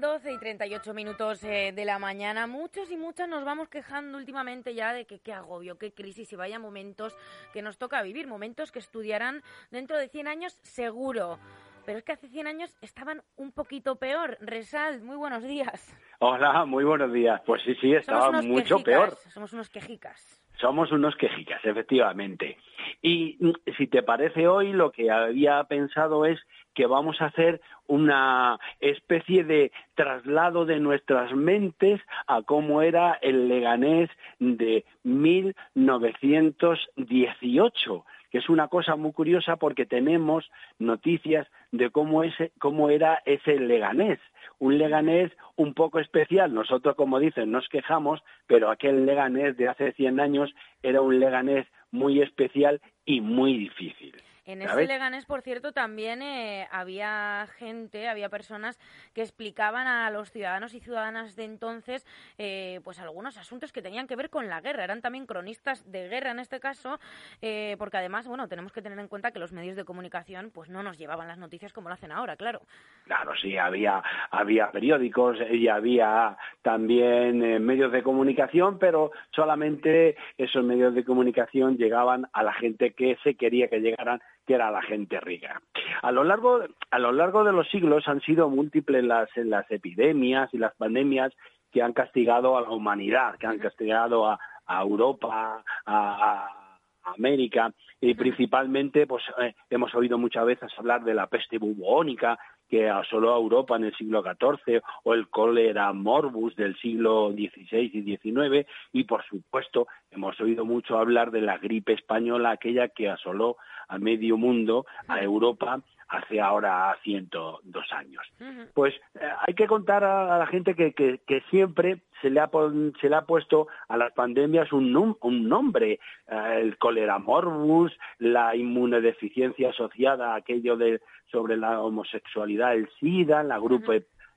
12 y 38 minutos eh, de la mañana. Muchos y muchas nos vamos quejando últimamente ya de que qué agobio, qué crisis y vaya momentos que nos toca vivir, momentos que estudiarán dentro de 100 años seguro. Pero es que hace 100 años estaban un poquito peor. Resal, muy buenos días. Hola, muy buenos días. Pues sí, sí, estaban mucho peor. Somos unos quejicas. Somos unos quejicas, efectivamente. Y mm, si te parece hoy, lo que había pensado es que vamos a hacer una especie de traslado de nuestras mentes a cómo era el Leganés de 1918 que es una cosa muy curiosa porque tenemos noticias de cómo, ese, cómo era ese Leganés un Leganés un poco especial. Nosotros, como dicen, nos quejamos, pero aquel Leganés de hace 100 años era un Leganés muy especial y muy difícil. En ese Leganés, por cierto, también eh, había gente, había personas que explicaban a los ciudadanos y ciudadanas de entonces eh, pues algunos asuntos que tenían que ver con la guerra. Eran también cronistas de guerra en este caso, eh, porque además, bueno, tenemos que tener en cuenta que los medios de comunicación pues no nos llevaban las noticias como lo hacen ahora, claro. Claro, sí, había, había periódicos y había también medios de comunicación, pero solamente esos medios de comunicación llegaban a la gente que se quería que llegaran que era la gente rica. A lo largo, a lo largo de los siglos han sido múltiples las, las epidemias y las pandemias que han castigado a la humanidad, que han castigado a, Europa, a, América y principalmente pues eh, hemos oído muchas veces hablar de la peste bubónica que asoló a Europa en el siglo XIV o el cólera morbus del siglo XVI y XIX y por supuesto hemos oído mucho hablar de la gripe española aquella que asoló a medio mundo, a Europa, hace ahora 102 años. Pues eh, hay que contar a, la gente que, que, siempre se le, ha, se le ha puesto a las pandemias un, un nombre, eh, el cólera morbus, la inmunodeficiencia asociada a aquello de, sobre la homosexualidad, el SIDA, la,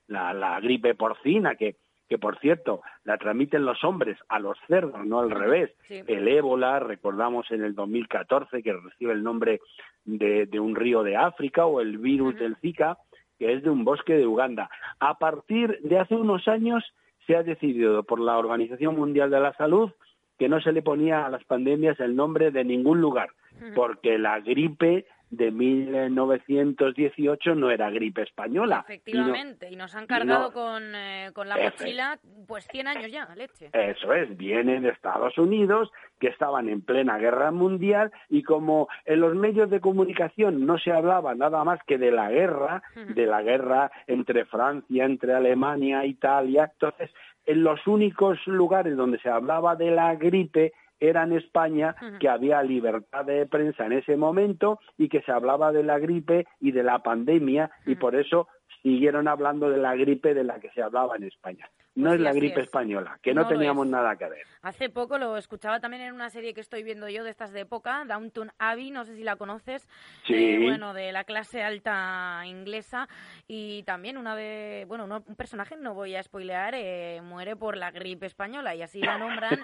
la, la gripe porcina, que que por cierto la transmiten los hombres a los cerdos, no al revés. El ébola, recordamos en el 2014 que recibe el nombre de, un río de África, o el virus del Zika, que es de un bosque de Uganda. A partir de hace unos años se ha decidido por la Organización Mundial de la Salud que no se le ponía a las pandemias el nombre de ningún lugar, porque la gripe de 1918 no era gripe española. Efectivamente, y, nos han cargado con, eh, con, la mochila pues 100 años ya, leche. Eso es, vienen de Estados Unidos, que estaban en plena guerra mundial, y como en los medios de comunicación no se hablaba nada más que de la guerra, de la guerra entre Francia, entre Alemania, Italia, entonces en los únicos lugares donde se hablaba de la gripe era en España que había libertad de prensa en ese momento y que se hablaba de la gripe y de la pandemia y por eso siguieron hablando de la gripe de la que se hablaba en España. No pues es la gripe española, que no, teníamos nada que ver. Hace poco lo escuchaba también en una serie que estoy viendo yo de estas de época, Downton Abbey, no sé si la conoces, sí. Eh, bueno, de la clase alta inglesa, y también una de, bueno, un personaje, no voy a spoilear, eh, muere por la gripe española, y así la nombran,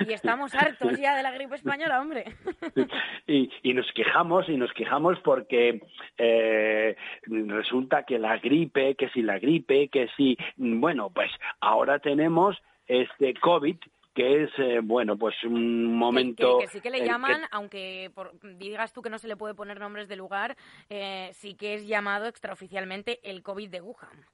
y estamos hartos ya de la gripe española, hombre. y, y nos quejamos, y nos quejamos porque eh, resulta que la gripe, que si la gripe, que si, bueno, pues ahora tenemos este COVID que es, eh, bueno, pues un momento... Que, sí que le llaman, aunque digas tú que no se le puede poner nombres de lugar, eh, sí que es llamado extraoficialmente el COVID de Wuhan.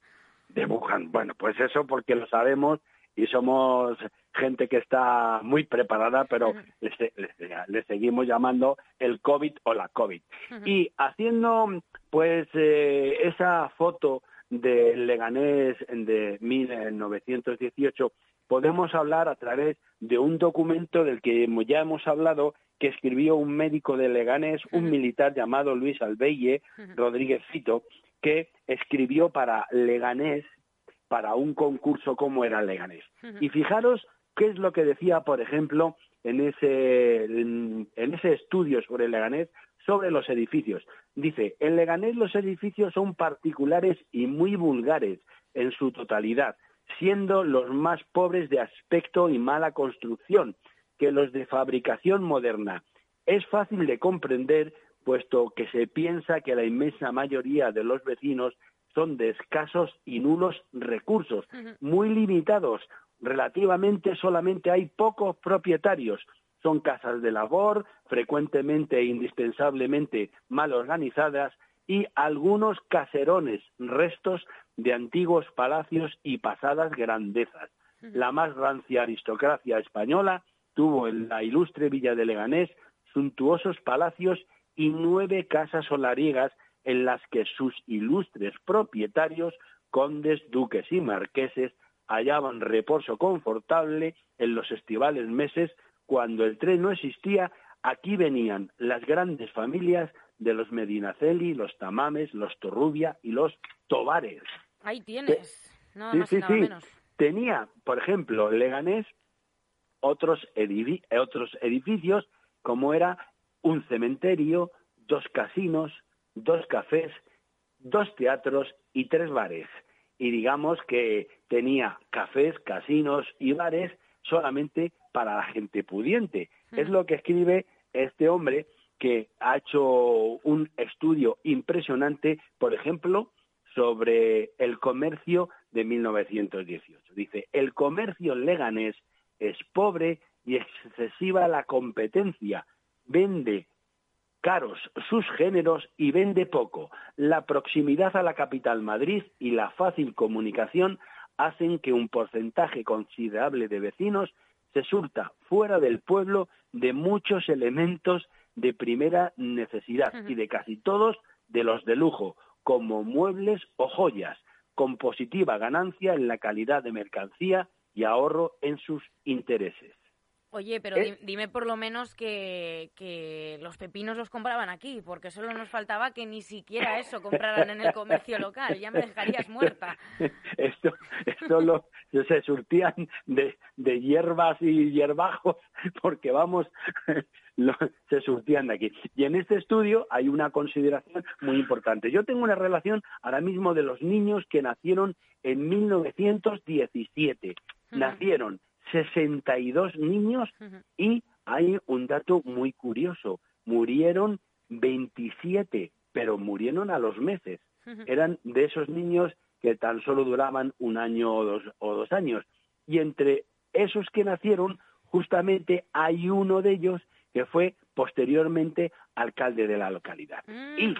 De Wuhan, bueno, pues eso porque lo sabemos y somos gente que está muy preparada, pero le, seguimos llamando el COVID o la COVID. Y haciendo pues eh, esa foto del Leganés de 1918, podemos hablar a través de un documento del que ya hemos hablado, que escribió un médico de Leganés, un militar llamado Luis Albeye Rodríguez Fito, que escribió para Leganés para un concurso como era Leganés. Y fijaros qué es lo que decía, por ejemplo, en ese, en, ese estudio sobre el Leganés, sobre los edificios. Dice, en Leganés los edificios son particulares y muy vulgares en su totalidad, siendo los más pobres de aspecto y mala construcción que los de fabricación moderna. Es fácil de comprender, puesto que se piensa que la inmensa mayoría de los vecinos son de escasos y nulos recursos, muy limitados. Relativamente solamente hay pocos propietarios. Son casas de labor, frecuentemente e indispensablemente mal organizadas, y algunos caserones, restos de antiguos palacios y pasadas grandezas. La más rancia aristocracia española tuvo en la ilustre villa de Leganés suntuosos palacios y nueve casas solariegas en las que sus ilustres propietarios, condes, duques y marqueses, hallaban reposo confortable en los estivales meses cuando el tren no existía, aquí venían las grandes familias de los Medinaceli, los Tamames, los Torrubia y los Tobares. Ahí tienes, nada más y nada menos. Tenía, por ejemplo, Leganés otros, otros edificios como era un cementerio, dos casinos, dos cafés, dos teatros y tres bares. Y digamos que tenía cafés, casinos y bares solamente para la gente pudiente. Es lo que escribe este hombre que ha hecho un estudio impresionante, por ejemplo, sobre el comercio de 1918. Dice, el comercio leganés es pobre y excesiva la competencia. Vende caros sus géneros y vende poco. La proximidad a la capital Madrid y la fácil comunicación hacen que un porcentaje considerable de vecinos se surta fuera del pueblo de muchos elementos de primera necesidad y de casi todos de los de lujo, como muebles o joyas, con positiva ganancia en la calidad de mercancía y ahorro en sus intereses. Oye, pero eh. dime por lo menos que, que, los pepinos los compraban aquí, porque solo nos faltaba que ni siquiera eso compraran en el comercio local. Ya me dejarías muerta. Esto, esto lo, se surtían de, de hierbas y hierbajos, porque vamos, se surtían de aquí. Y en este estudio hay una consideración muy importante. Yo tengo una relación ahora mismo de los niños que nacieron en 1917. Nacieron 62 niños y hay un dato muy curioso, murieron 27, pero murieron a los meses. Eran de esos niños que tan solo duraban un año o dos, o dos años. Y entre esos que nacieron, justamente hay uno de ellos que fue posteriormente alcalde de la localidad. Mm. Y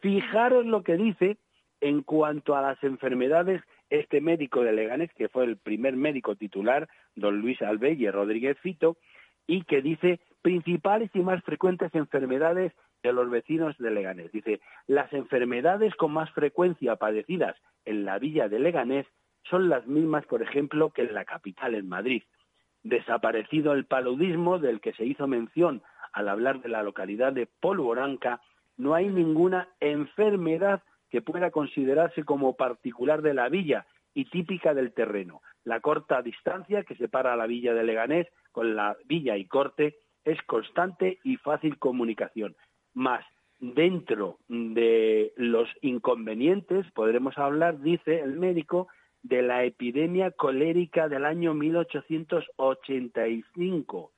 fijaros lo que dice en cuanto a las enfermedades este médico de Leganés, que fue el primer médico titular, don Luis Albelle Rodríguez Fito, y que dice principales y más frecuentes enfermedades de los vecinos de Leganés. Dice, las enfermedades con más frecuencia padecidas en la villa de Leganés son las mismas, por ejemplo, que en la capital, en Madrid. Desaparecido el paludismo del que se hizo mención al hablar de la localidad de Polvoranca, no hay ninguna enfermedad que pueda considerarse como particular de la villa y típica del terreno. La corta distancia que separa a la villa de Leganés con la villa y corte es constante y fácil comunicación. Más, dentro de los inconvenientes podremos hablar, dice el médico, de la epidemia colérica del año 1885.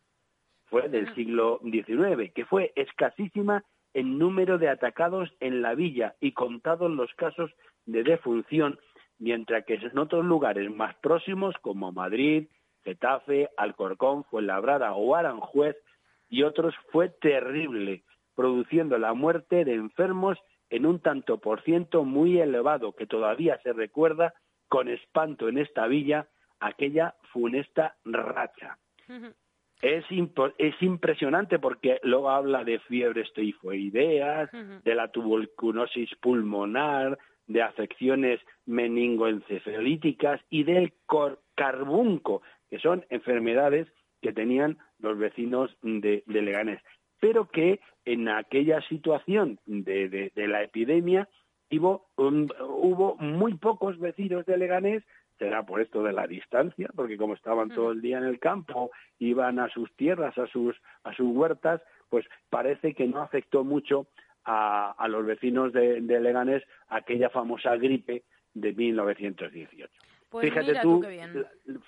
Fue del siglo XIX, que fue escasísima en número de atacados en la villa y contados los casos de defunción, mientras que en otros lugares más próximos, como Madrid, Getafe, Alcorcón, Fuenlabrada o Aranjuez y otros fue terrible, produciendo la muerte de enfermos en un tanto por ciento muy elevado que todavía se recuerda con espanto en esta villa aquella funesta racha. Es, es impresionante porque luego habla de fiebres tifoideas, de la tuberculosis pulmonar, de afecciones meningoencefalíticas y del carbunco, que son enfermedades que tenían los vecinos de, Leganés. Pero que en aquella situación de, la epidemia hubo, hubo muy pocos vecinos de Leganés será por esto de la distancia, porque como estaban todo el día en el campo, iban a sus tierras, a sus, a sus huertas, pues parece que no afectó mucho a, a los vecinos de, de, Leganés aquella famosa gripe de 1918. Pues fíjate tú,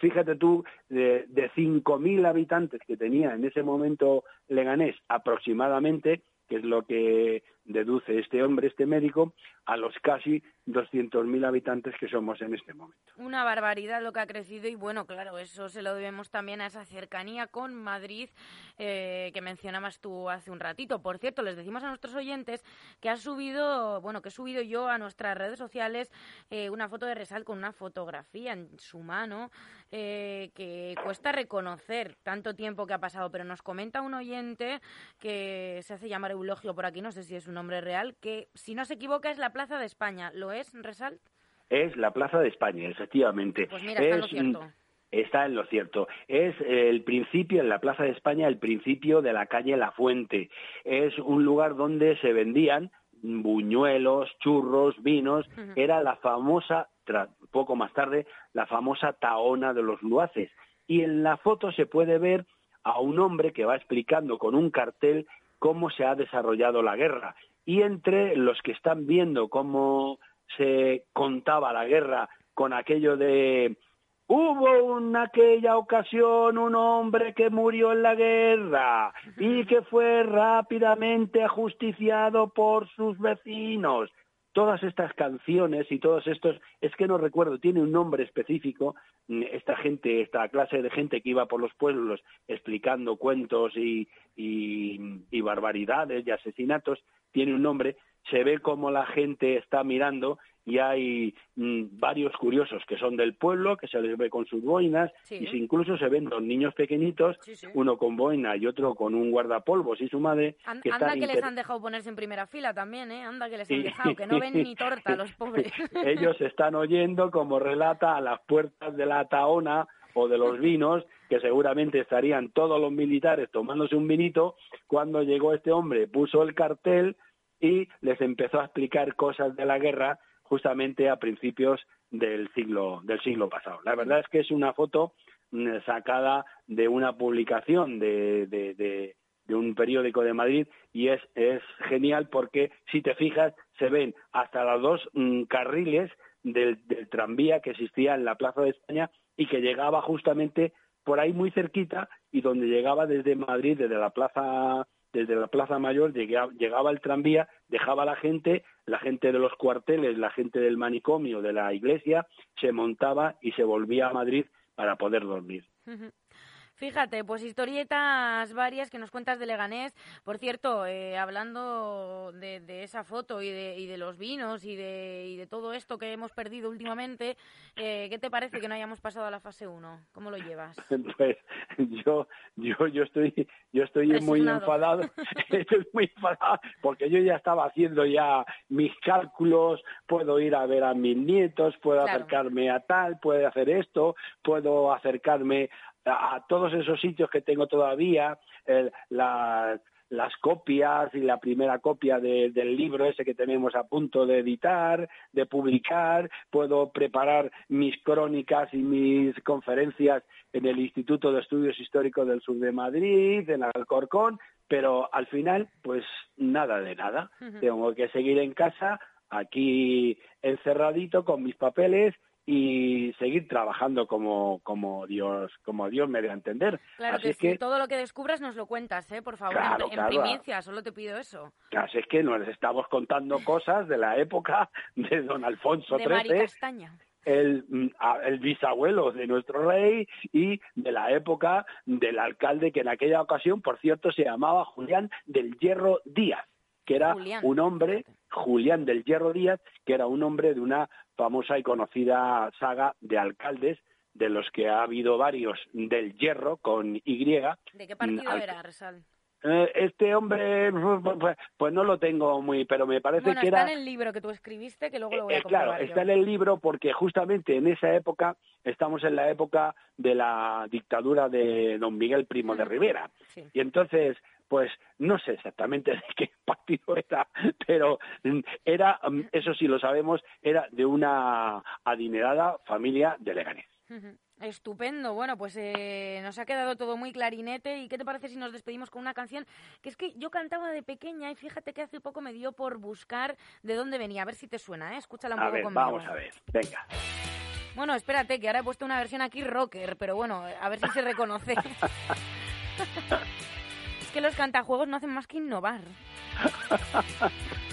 fíjate tú de, de 5.000 habitantes que tenía en ese momento Leganés aproximadamente, que es lo que deduce este hombre, este médico, a los casi 200.000 habitantes que somos en este momento. Una barbaridad lo que ha crecido y bueno, claro, eso se lo debemos también a esa cercanía con Madrid eh, que mencionabas tú hace un ratito. Por cierto, les decimos a nuestros oyentes que ha subido, bueno, que he subido yo a nuestras redes sociales eh, una foto de Resal con una fotografía en su mano eh, que cuesta reconocer tanto tiempo que ha pasado, pero nos comenta un oyente que se hace llamar Eulogio por aquí, no sé si es un nombre real, que si no se equivoca es la Plaza de España. ¿Lo es, Resal? Es la Plaza de España, efectivamente. Pues mira, está en lo cierto. Está en lo cierto. Es el principio, en la Plaza de España, el principio de la calle La Fuente. Es un lugar donde se vendían buñuelos, churros, vinos. Era la famosa, poco más tarde, la famosa taona de los luaces. Y en la foto se puede ver a un hombre que va explicando con un cartel cómo se ha desarrollado la guerra. Y entre los que están viendo cómo se contaba la guerra con aquello de Hubo en aquella ocasión un hombre que murió en la guerra y que fue rápidamente ajusticiado por sus vecinos todas estas canciones y todos estos, es que no recuerdo, tiene un nombre específico, mm, esta gente, esta clase de gente que iba por los pueblos explicando cuentos y, y, barbaridades y asesinatos, tiene un nombre, se ve como la gente está mirando y hay mm, varios curiosos que son del pueblo, que se les ve con sus boinas, y incluso se ven dos niños pequeñitos, uno con boina y otro con un guardapolvos y su madre. que anda que les han dejado ponerse en primera fila también, ¿eh? Anda que les han dejado, que no ven ni torta los pobres. Ellos están oyendo, como relata, a las puertas de la taona o de los vinos, que seguramente estarían todos los militares tomándose un vinito, cuando llegó este hombre, puso el cartel y les empezó a explicar cosas de la guerra justamente a principios del siglo, del siglo pasado. La verdad es que es una foto mm, sacada de una publicación de, de, un periódico de Madrid y es, es genial porque si te fijas se ven hasta los dos mm, carriles del, del, tranvía que existía en la Plaza de España y que llegaba justamente por ahí muy cerquita y donde llegaba desde Madrid, desde la Plaza desde la Plaza Mayor llegaba, el tranvía, dejaba la gente, la gente de los cuarteles, la gente del manicomio, de la iglesia, se montaba y se volvía a Madrid para poder dormir. Fíjate, pues historietas varias que nos cuentas de Leganés. Por cierto, eh, hablando de, esa foto y de, y de los vinos y de, y de, todo esto que hemos perdido últimamente, eh, ¿qué te parece que no hayamos pasado a la fase 1? ¿Cómo lo llevas? Pues yo, yo, yo estoy, yo estoy muy enfadado, estoy muy enfadado porque yo ya estaba haciendo ya mis cálculos, puedo ir a ver a mis nietos, puedo acercarme a tal, puedo hacer esto, puedo acercarme a, todos esos sitios que tengo todavía, las copias y la primera copia del libro ese que tenemos a punto de editar, de publicar, puedo preparar mis crónicas y mis conferencias en el Instituto de Estudios Históricos del Sur de Madrid, en Alcorcón, pero al final, pues nada de nada. Tengo que seguir en casa, aquí encerradito con mis papeles y seguir trabajando como, como Dios como Dios me dé a entender. Claro Así que, todo lo que descubras nos lo cuentas, ¿eh? por favor, en, primicia, solo te pido eso. Así es que nos estamos contando cosas de la época de don Alfonso de XIII. Castaña. el, mm, el bisabuelo de nuestro rey y de la época del alcalde que en aquella ocasión, por cierto, se llamaba Julián del Hierro Díaz, que era un hombre, Julián del Hierro Díaz, que era un hombre de una famosa y conocida saga de alcaldes de los que ha habido varios del Hierro con Y. ¿De qué partido era, Resal? Eh, este hombre, pues, no lo tengo muy, pero me parece que era... está en el libro que tú escribiste, que luego lo voy a eh, Claro, está en el libro porque justamente en esa época, estamos en la época de la dictadura de don Miguel Primo de Rivera. Y entonces, pues no sé exactamente de qué partido era, pero era, mm, eso sí lo sabemos, era de una adinerada familia de Leganés. Estupendo. Bueno, pues eh, nos ha quedado todo muy clarinete. ¿Y qué te parece si nos despedimos con una canción que es que yo cantaba de pequeña y fíjate que hace poco me dio por buscar de dónde venía. A ver si te suena, ¿eh? Escúchala un a poco ver, conmigo. Vamos a ver, venga. Bueno, espérate, que ahora he puesto una versión aquí rocker, pero bueno, a ver si se reconoce. que los cantajuegos no hacen más que innovar.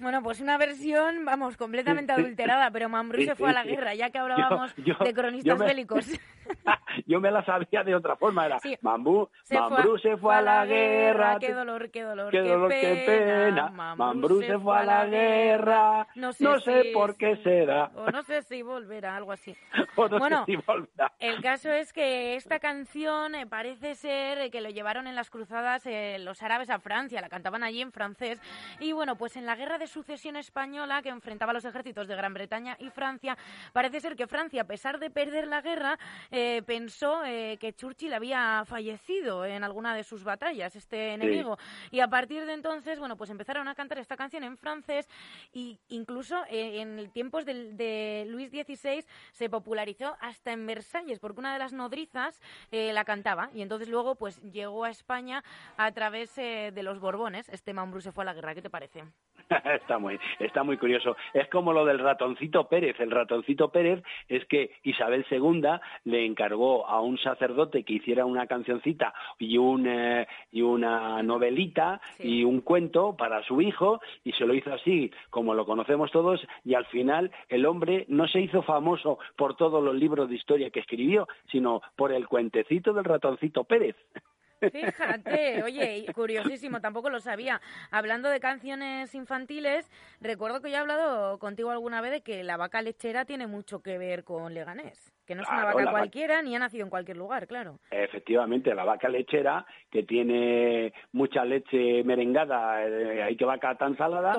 Bueno, pues una versión, vamos, completamente adulterada, pero Mambrú se fue a la guerra, ya que hablábamos de cronistas bélicos. yo me la sabía de otra forma, era Mambrú, se, fue, se fue a la guerra. Qué dolor, qué dolor, qué, dolor, qué pena. Mambrú, se fue a la guerra. No sé, por qué será. O no sé si volverá, algo así. bueno, el caso es que esta canción eh, parece ser que lo llevaron en las cruzadas eh, los árabes a Francia, la cantaban allí en francés. Y bueno, pues en la guerra de sucesión española que enfrentaba los ejércitos de Gran Bretaña y Francia, parece ser que Francia, a pesar de perder la guerra, eh, pensó eh, que Churchill había fallecido en alguna de sus batallas, este enemigo. Y a partir de entonces, bueno, pues empezaron a cantar esta canción en francés e incluso eh, en tiempos de, de, Luis XVI se popularizó hasta en Versalles, porque una de las nodrizas la cantaba y entonces luego pues llegó a España a través de los Borbones. Este Mambrú se fue a la guerra. ¿Qué te parece? está muy, está muy curioso. Es como lo del ratoncito Pérez. El ratoncito Pérez es que Isabel II le encargó a un sacerdote que hiciera una cancioncita y un eh, y una novelita y un cuento para su hijo y se lo hizo así como lo conocemos todos y al final el hombre no se hizo famoso por todos los libros de historia que escribió, sino por el cuentecito del ratoncito Pérez. Fíjate, oye, curiosísimo, tampoco lo sabía. Hablando de canciones infantiles, recuerdo que ya he hablado contigo alguna vez de que la vaca lechera tiene mucho que ver con Leganés. Que no es una vaca cualquiera ni ha nacido en cualquier lugar, claro. Efectivamente, la vaca lechera, que tiene mucha leche merengada, eh, hay que vaca tan salada,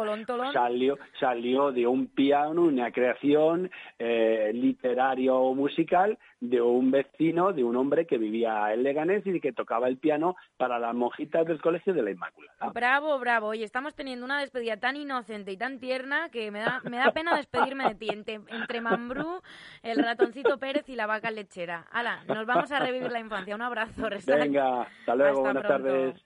Salió, salió de un piano, una creación eh, literario musical de un vecino, de un hombre que vivía en Leganés y que tocaba el piano para las monjitas del Colegio de la Inmaculada. Bravo, bravo. Oye, estamos teniendo una despedida tan inocente y tan tierna que me da, me da pena despedirme de ti. Entre, entre Mambrú, el ratoncito Pérez y la vaca lechera. Hala, nos vamos a revivir la infancia. Un abrazo, Venga, hasta luego, buenas tardes.